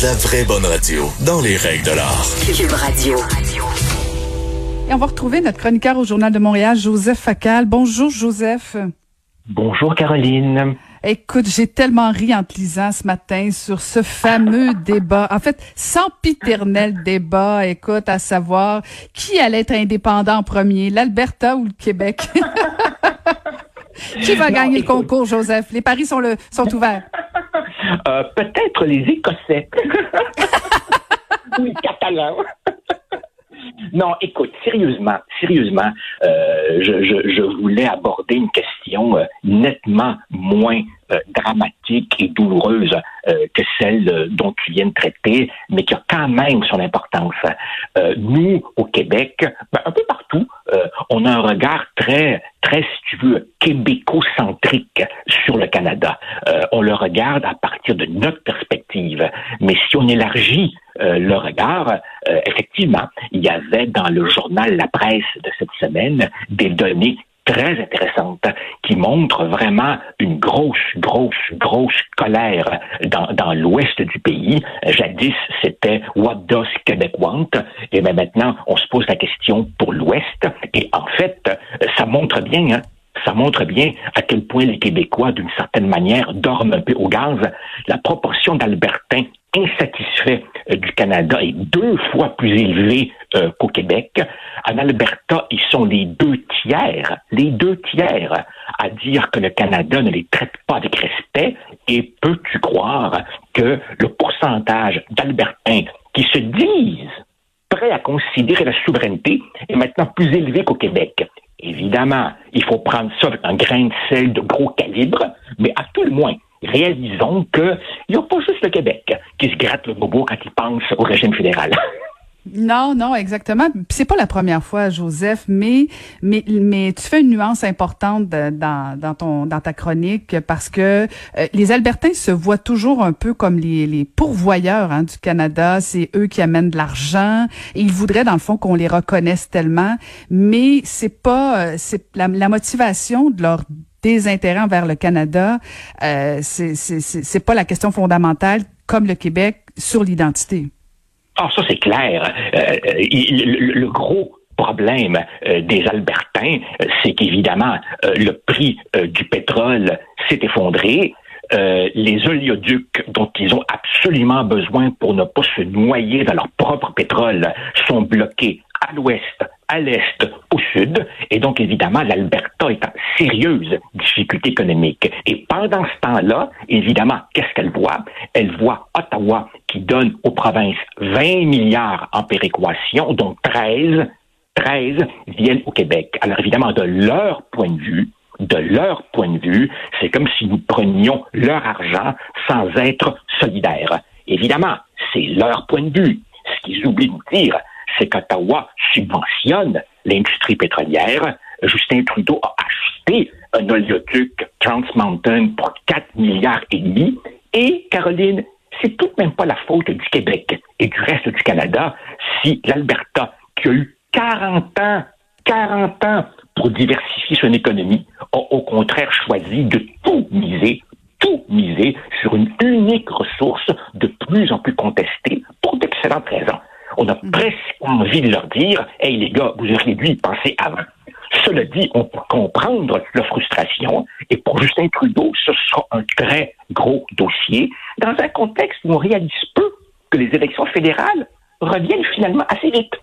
La vraie bonne radio, dans les règles de l'art. Cube Radio. Et on va retrouver notre chroniqueur au Journal de Montréal, Joseph Facal. Bonjour, Joseph. Bonjour, Caroline. Écoute, j'ai tellement ri en te lisant ce matin sur ce fameux débat. En fait, sempiternel débat, écoute, à savoir qui allait être indépendant en premier, l'Alberta ou le Québec? qui va gagner le concours, Joseph? Les paris sont, le, sont ouverts. Euh, Peut-être les Écossais. ou les Catalans. Non, écoute, sérieusement, sérieusement, euh, je, je, je, voulais aborder une question euh, nettement moins euh, dramatique et douloureuse euh, que celle euh, dont tu viens de traiter, mais qui a quand même son importance. nous, au Québec, ben, un peu partout, on a un regard très, très, si tu veux, québécocentrique sur le Canada. on le regarde à partir de notre perspective. Mais si on élargit le regard, effectivement, il y avait dans le journal La Presse de cette semaine des données très intéressante qui montre vraiment une grosse, grosse, grosse colère dans, dans l'ouest du pays. Jadis, c'était Québec want? Et bien maintenant, on se pose la question pour l'ouest. Et en fait, ça montre bien hein, ça montre bien à quel point les Québécois, d'une certaine manière, dorment un peu au gaz. La proportion d'Albertains insatisfaits euh, du Canada est deux fois plus élevée euh, qu'au Québec. En Alberta, ils sont les deux tiers, les deux tiers à dire que le Canada ne les traite pas avec respect. Et peux-tu croire que le pourcentage d'Albertains qui se disent prêts à considérer la souveraineté est maintenant plus élevé qu'au Québec? Évidemment, il faut prendre ça avec un grain de sel de gros calibre, mais à tout le moins, réalisons qu'il n'y a pas juste le Québec qui se gratte le bobo quand il pense au régime fédéral. Non, non, exactement. C'est pas la première fois, Joseph, mais mais mais tu fais une nuance importante dans dans ton dans ta chronique parce que euh, les Albertains se voient toujours un peu comme les les pourvoyeurs hein, du Canada. C'est eux qui amènent de l'argent. Ils voudraient dans le fond qu'on les reconnaisse tellement, mais c'est pas euh, c'est la, la motivation de leur désintérêt envers le Canada. Euh, c'est pas la question fondamentale comme le Québec sur l'identité. Ah, ça, c'est clair. Euh, le, le, gros problème euh, des Albertains, euh, c'est qu'évidemment, euh, le prix du pétrole s'est effondré. les oléoducs dont ils ont absolument besoin pour ne pas se noyer dans leur propre pétrole sont bloqués à l'ouest, à l'est, au sud, et donc évidemment l'Alberta est en sérieuse difficulté économique. Et pendant ce temps-là, évidemment, qu'est-ce qu'elle voit? Elle voit Ottawa qui donne aux provinces 20 milliards en péréquation, dont 13, 13 viennent au Québec. Alors évidemment, de leur point de vue, de leur point de vue, c'est comme si nous prenions leur argent sans être solidaires. Évidemment, c'est leur point de vue. Ce qu'ils oublient de dire, c'est qu'Ottawa subventionne l'industrie pétrolière. Justin Trudeau a acheté un oléoduc Trans Mountain pour 4 milliards et demi. Et, Caroline, c'est tout de même pas la faute du Québec et du reste du Canada si l'Alberta, qui a eu 40 ans, 40 ans pour diversifier son économie, a au contraire choisi de tout miser, tout miser sur une unique ressource de plus en plus contestée pour d'excellentes raisons. On a mhm. presque envie de leur dire, hey les gars, vous auriez dû y penser avant. Cela dit, on peut comprendre leur frustration et pour Justin Trudeau, ce sera un très gros dossier dans un contexte où on réalise peu que les élections fédérales reviennent finalement assez vite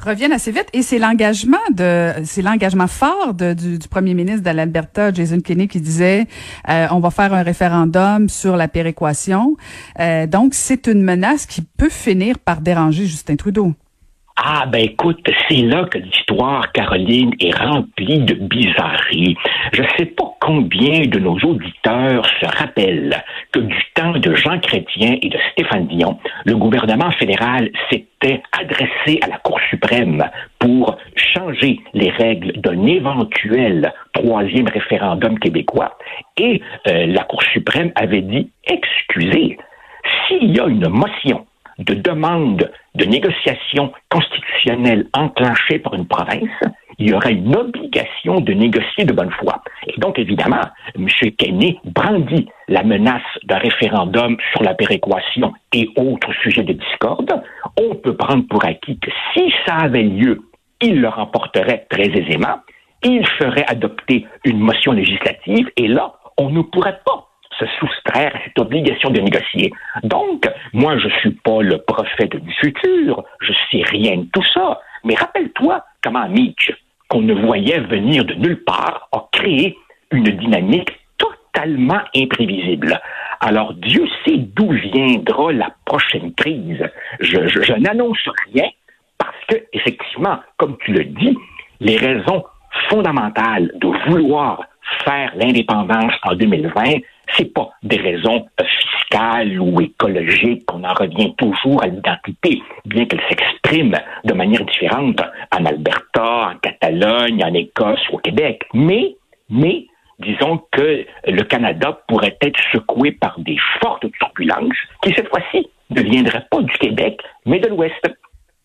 reviennent assez vite et c'est l'engagement de c'est l'engagement fort de, du, premier ministre de l'Alberta Jason Kenney qui disait euh, on va faire un référendum sur la péréquation euh, donc c'est une menace qui peut finir par déranger Justin Trudeau. Ah ben écoute, c'est là que l'histoire, Caroline, est remplie de bizarreries. Je ne sais pas combien de nos auditeurs se rappellent que du de Jean Chrétien et de Stéphane Dion, le gouvernement fédéral s'était adressé à la Cour suprême pour changer les règles d'un éventuel troisième référendum québécois. Et euh, la Cour suprême avait dit, excusez, s'il y a une motion de demande de négociation constitutionnelle enclenchée par une province, il y aurait une obligation de négocier de bonne foi. Et donc, évidemment, M. Kenney brandit la menace d'un référendum sur la péréquation et autres sujets de discorde. On peut prendre pour acquis que si ça avait lieu, il le remporterait très aisément. Il ferait adopter une motion législative et là, on ne pourrait pas se soustraire à cette obligation de négocier. Donc, moi, je suis pas le prophète du futur, je sais rien de tout ça, mais rappelle-toi comment Mitch, qu'on ne voyait venir de nulle part, a créé une dynamique totalement imprévisible. Alors, Dieu sait d'où viendra la prochaine crise. Je, je n'annonce rien parce que, effectivement, comme tu le dis, les raisons fondamentales de vouloir faire l'indépendance en 2020, c'est pas des raisons euh, fiscales ou écologiques qu'on en revient toujours à l'identité, bien qu'elle s'exprime de manière différente en Alberta, en Catalogne, en Écosse ou au Québec. Mais, mais, disons que le Canada pourrait être secoué par des fortes turbulences qui, cette fois-ci, ne viendraient pas du Québec, mais de l'Ouest.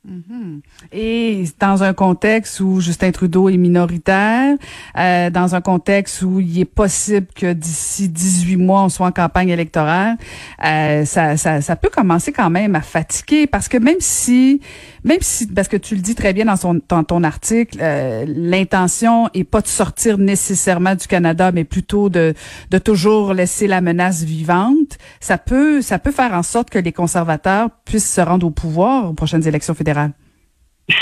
Mhm. Et dans un contexte où Justin Trudeau est minoritaire, euh, dans un contexte où il est possible que d'ici 18 mois, on soit en campagne électorale, euh, ça, ça, ça, peut commencer quand même à fatiguer parce que même si, même si, parce que tu le dis très bien dans, son, dans ton article, euh, l'intention est pas de sortir nécessairement du Canada, mais plutôt de, de toujours laisser la menace vivante, ça peut, ça peut faire en sorte que les conservateurs puissent se rendre au pouvoir aux prochaines élections fédérales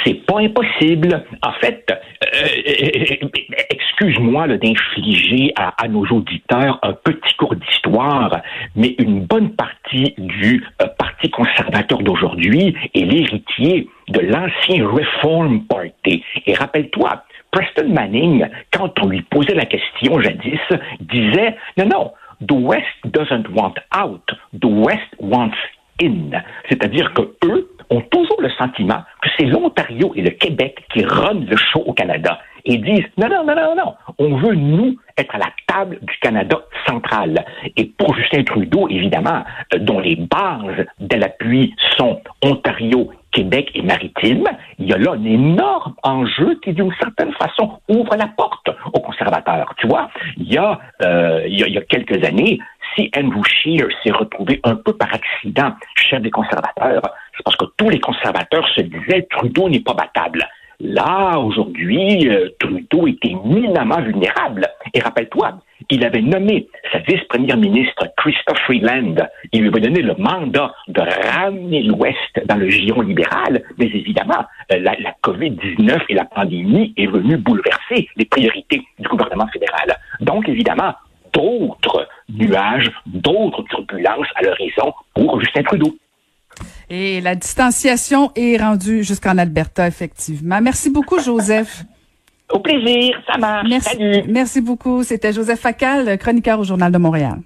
c'est pas impossible. En fait, euh, excuse-moi d'infliger à, nos auditeurs un petit cours d'histoire, mais une bonne partie du euh, Parti conservateur d'aujourd'hui est l'héritier de l'ancien Reform Party. Et rappelle-toi, Preston Manning, quand on lui posait la question jadis, disait non, non, the West doesn't want out, the West wants in. C'est-à-dire que eux ont toujours le sentiment que c'est l'Ontario et le Québec qui runnent le show au Canada et disent non, non, non, non, non, on veut, nous, être à la table du Canada central. Et pour Justin Trudeau, évidemment, euh, dont les bases de l'appui sont Ontario, Québec et Maritime, il y a là un énorme enjeu qui, d'une certaine façon, ouvre la porte aux conservateurs. Tu vois, il y a, euh, il, y a il y a quelques années, si Andrew Scheer s'est retrouvé un peu par accident chef des conservateurs, c'est parce que tous les conservateurs se disaient Trudeau n'est pas battable. Là, aujourd'hui, euh, Trudeau était éminemment vulnérable. Et rappelle-toi, il avait nommé sa vice-première ministre, Christophe Freeland. Il lui avait donné le mandat de ramener l'Ouest dans le giron libéral. Mais évidemment, euh, la, la COVID-19 et la pandémie est venue bouleverser les priorités du gouvernement fédéral. Donc, évidemment, d'autres nuages, d'autres turbulences à l'horizon pour Justin Trudeau. Et la distanciation est rendue jusqu'en Alberta, effectivement. Merci beaucoup, Joseph. Au plaisir, ça marche. Merci, merci beaucoup. C'était Joseph Facal, chroniqueur au Journal de Montréal.